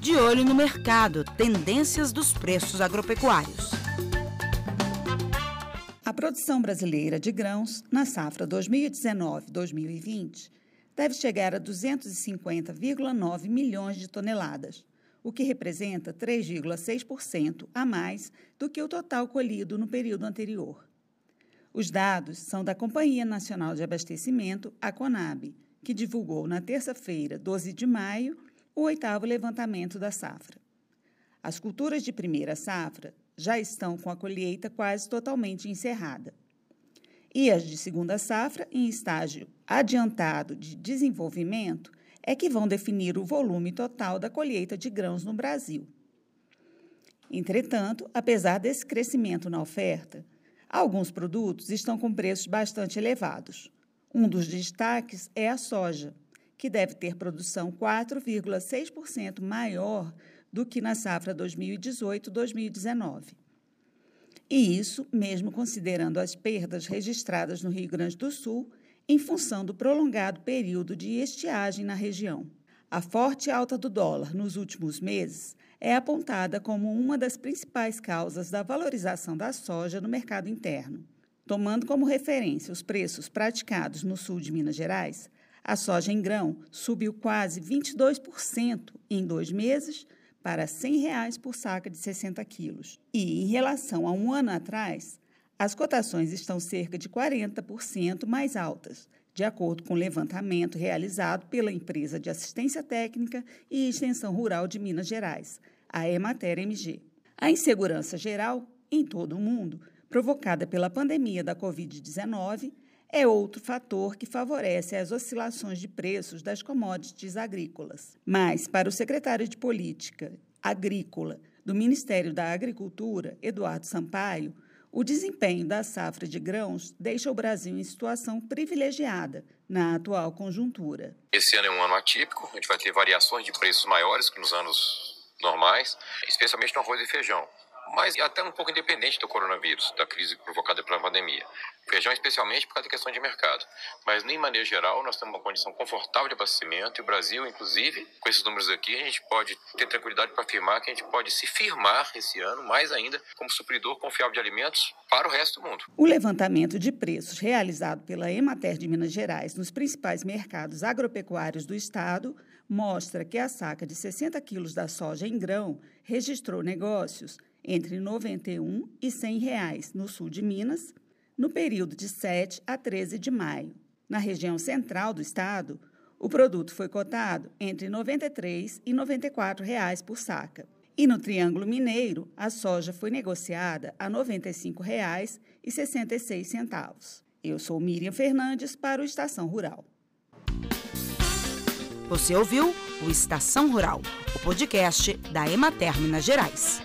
De olho no mercado, tendências dos preços agropecuários. A produção brasileira de grãos na safra 2019-2020 deve chegar a 250,9 milhões de toneladas, o que representa 3,6% a mais do que o total colhido no período anterior. Os dados são da Companhia Nacional de Abastecimento, a CONAB, que divulgou na terça-feira, 12 de maio, o oitavo levantamento da safra. As culturas de primeira safra já estão com a colheita quase totalmente encerrada. E as de segunda safra, em estágio adiantado de desenvolvimento, é que vão definir o volume total da colheita de grãos no Brasil. Entretanto, apesar desse crescimento na oferta, alguns produtos estão com preços bastante elevados. Um dos destaques é a soja, que deve ter produção 4,6% maior do que na safra 2018-2019. E isso mesmo considerando as perdas registradas no Rio Grande do Sul em função do prolongado período de estiagem na região. A forte alta do dólar nos últimos meses é apontada como uma das principais causas da valorização da soja no mercado interno. Tomando como referência os preços praticados no sul de Minas Gerais, a soja em grão subiu quase 22% em dois meses para 100 reais por saca de 60 quilos. E, em relação a um ano atrás, as cotações estão cerca de 40% mais altas, de acordo com o levantamento realizado pela empresa de assistência técnica e extensão rural de Minas Gerais, a Emater MG. A insegurança geral, em todo o mundo, provocada pela pandemia da Covid-19, é outro fator que favorece as oscilações de preços das commodities agrícolas. Mas, para o secretário de Política Agrícola do Ministério da Agricultura, Eduardo Sampaio, o desempenho da safra de grãos deixa o Brasil em situação privilegiada na atual conjuntura. Esse ano é um ano atípico, a gente vai ter variações de preços maiores que nos anos normais, especialmente no arroz e feijão mas até um pouco independente do coronavírus, da crise provocada pela pandemia. Feijão especialmente por causa da questão de mercado. Mas, em maneira geral, nós temos uma condição confortável de abastecimento e o Brasil, inclusive, com esses números aqui, a gente pode ter tranquilidade para afirmar que a gente pode se firmar esse ano, mais ainda, como supridor confiável de alimentos para o resto do mundo. O levantamento de preços realizado pela Emater de Minas Gerais nos principais mercados agropecuários do estado mostra que a saca de 60 quilos da soja em grão registrou negócios entre R$ 91 e 100 reais no sul de Minas, no período de 7 a 13 de maio. Na região central do estado, o produto foi cotado entre R$ 93 e 94 reais por saca. E no Triângulo Mineiro, a soja foi negociada a R$ 95,66. Eu sou Miriam Fernandes para o Estação Rural. Você ouviu o Estação Rural, o podcast da Emater Minas Gerais.